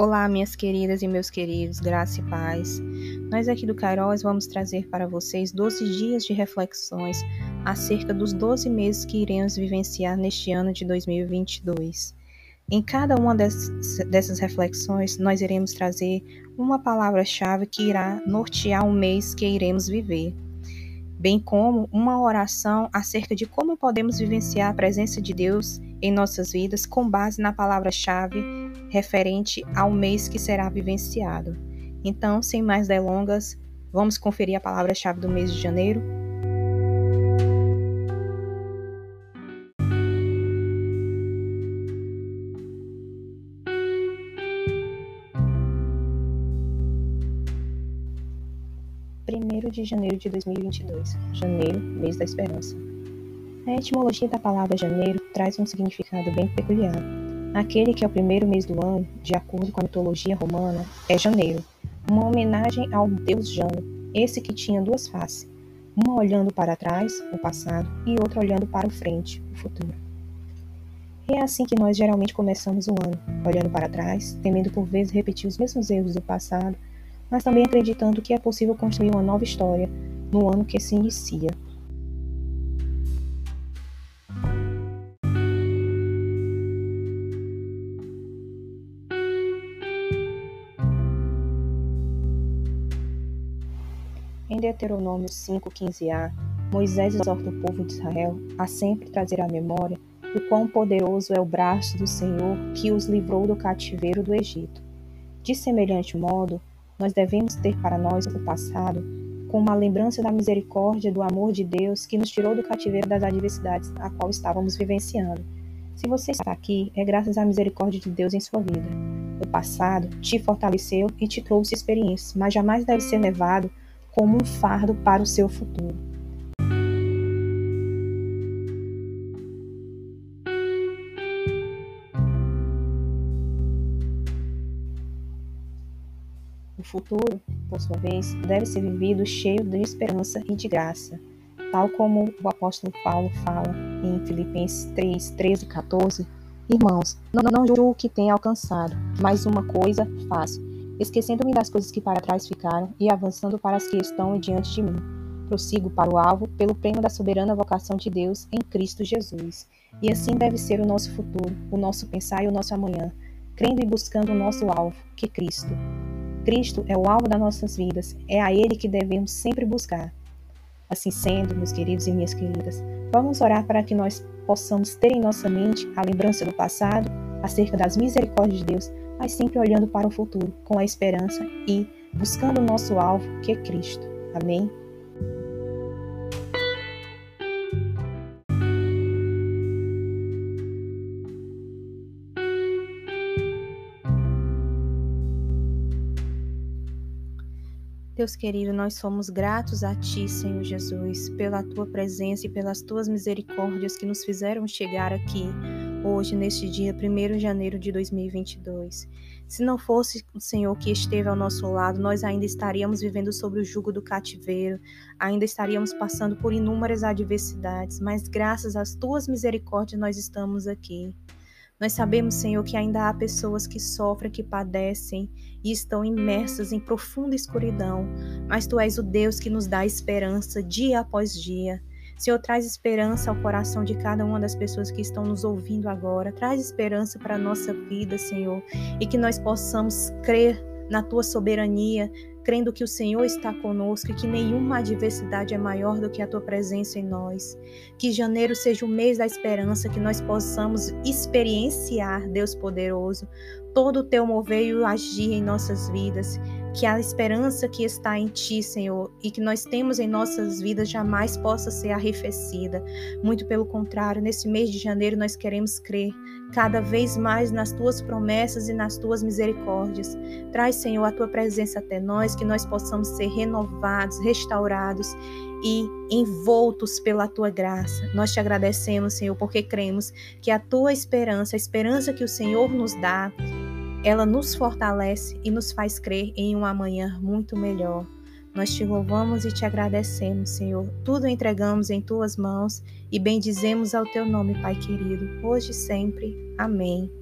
Olá, minhas queridas e meus queridos, graça e paz. Nós aqui do Cairóis vamos trazer para vocês 12 dias de reflexões acerca dos 12 meses que iremos vivenciar neste ano de 2022. Em cada uma dessas reflexões, nós iremos trazer uma palavra-chave que irá nortear o mês que iremos viver, bem como uma oração acerca de como podemos vivenciar a presença de Deus em nossas vidas com base na palavra-chave referente ao mês que será vivenciado. Então, sem mais delongas, vamos conferir a palavra-chave do mês de janeiro. Primeiro de janeiro de 2022. Janeiro, mês da esperança. A etimologia da palavra janeiro traz um significado bem peculiar Aquele que é o primeiro mês do ano, de acordo com a mitologia romana, é janeiro, uma homenagem ao deus Jano, esse que tinha duas faces, uma olhando para trás, o passado, e outra olhando para o frente, o futuro. É assim que nós geralmente começamos o ano, olhando para trás, temendo por vezes repetir os mesmos erros do passado, mas também acreditando que é possível construir uma nova história no ano que se inicia. Em Deuteronômio 5,15a, Moisés exorta o povo de Israel a sempre trazer à memória o quão poderoso é o braço do Senhor que os livrou do cativeiro do Egito. De semelhante modo, nós devemos ter para nós o passado como uma lembrança da misericórdia do amor de Deus que nos tirou do cativeiro das adversidades a qual estávamos vivenciando. Se você está aqui, é graças à misericórdia de Deus em sua vida. O passado te fortaleceu e te trouxe experiências, mas jamais deve ser levado como um fardo para o seu futuro. O futuro, por sua vez, deve ser vivido cheio de esperança e de graça, tal como o apóstolo Paulo fala em Filipenses 3, 13 e 14. Irmãos, não, não julgo que tenha alcançado, mas uma coisa faço esquecendo-me das coisas que para trás ficaram e avançando para as que estão diante de mim. Prossigo para o alvo pelo prêmio da soberana vocação de Deus em Cristo Jesus. E assim deve ser o nosso futuro, o nosso pensar e o nosso amanhã, crendo e buscando o nosso alvo, que é Cristo. Cristo é o alvo das nossas vidas, é a Ele que devemos sempre buscar. Assim sendo, meus queridos e minhas queridas, vamos orar para que nós possamos ter em nossa mente a lembrança do passado, acerca das misericórdias de Deus, mas sempre olhando para o futuro com a esperança e buscando o nosso alvo, que é Cristo. Amém? Deus querido, nós somos gratos a Ti, Senhor Jesus, pela Tua presença e pelas Tuas misericórdias que nos fizeram chegar aqui hoje, neste dia 1 de janeiro de 2022. Se não fosse o Senhor que esteve ao nosso lado, nós ainda estaríamos vivendo sobre o jugo do cativeiro, ainda estaríamos passando por inúmeras adversidades, mas graças às tuas misericórdias nós estamos aqui. Nós sabemos, Senhor, que ainda há pessoas que sofrem, que padecem e estão imersas em profunda escuridão, mas Tu és o Deus que nos dá esperança dia após dia. Senhor, traz esperança ao coração de cada uma das pessoas que estão nos ouvindo agora. Traz esperança para a nossa vida, Senhor, e que nós possamos crer na tua soberania, crendo que o Senhor está conosco e que nenhuma adversidade é maior do que a tua presença em nós. Que janeiro seja o mês da esperança, que nós possamos experienciar, Deus poderoso, todo o teu mover e agir em nossas vidas que a esperança que está em Ti, Senhor, e que nós temos em nossas vidas jamais possa ser arrefecida. Muito pelo contrário, nesse mês de janeiro nós queremos crer cada vez mais nas Tuas promessas e nas Tuas misericórdias. Traz, Senhor, a Tua presença até nós, que nós possamos ser renovados, restaurados e envoltos pela tua graça. Nós te agradecemos, Senhor, porque cremos que a tua esperança, a esperança que o Senhor nos dá, ela nos fortalece e nos faz crer em um amanhã muito melhor. Nós te louvamos e te agradecemos, Senhor. Tudo entregamos em tuas mãos e bendizemos ao teu nome, Pai querido, hoje e sempre. Amém.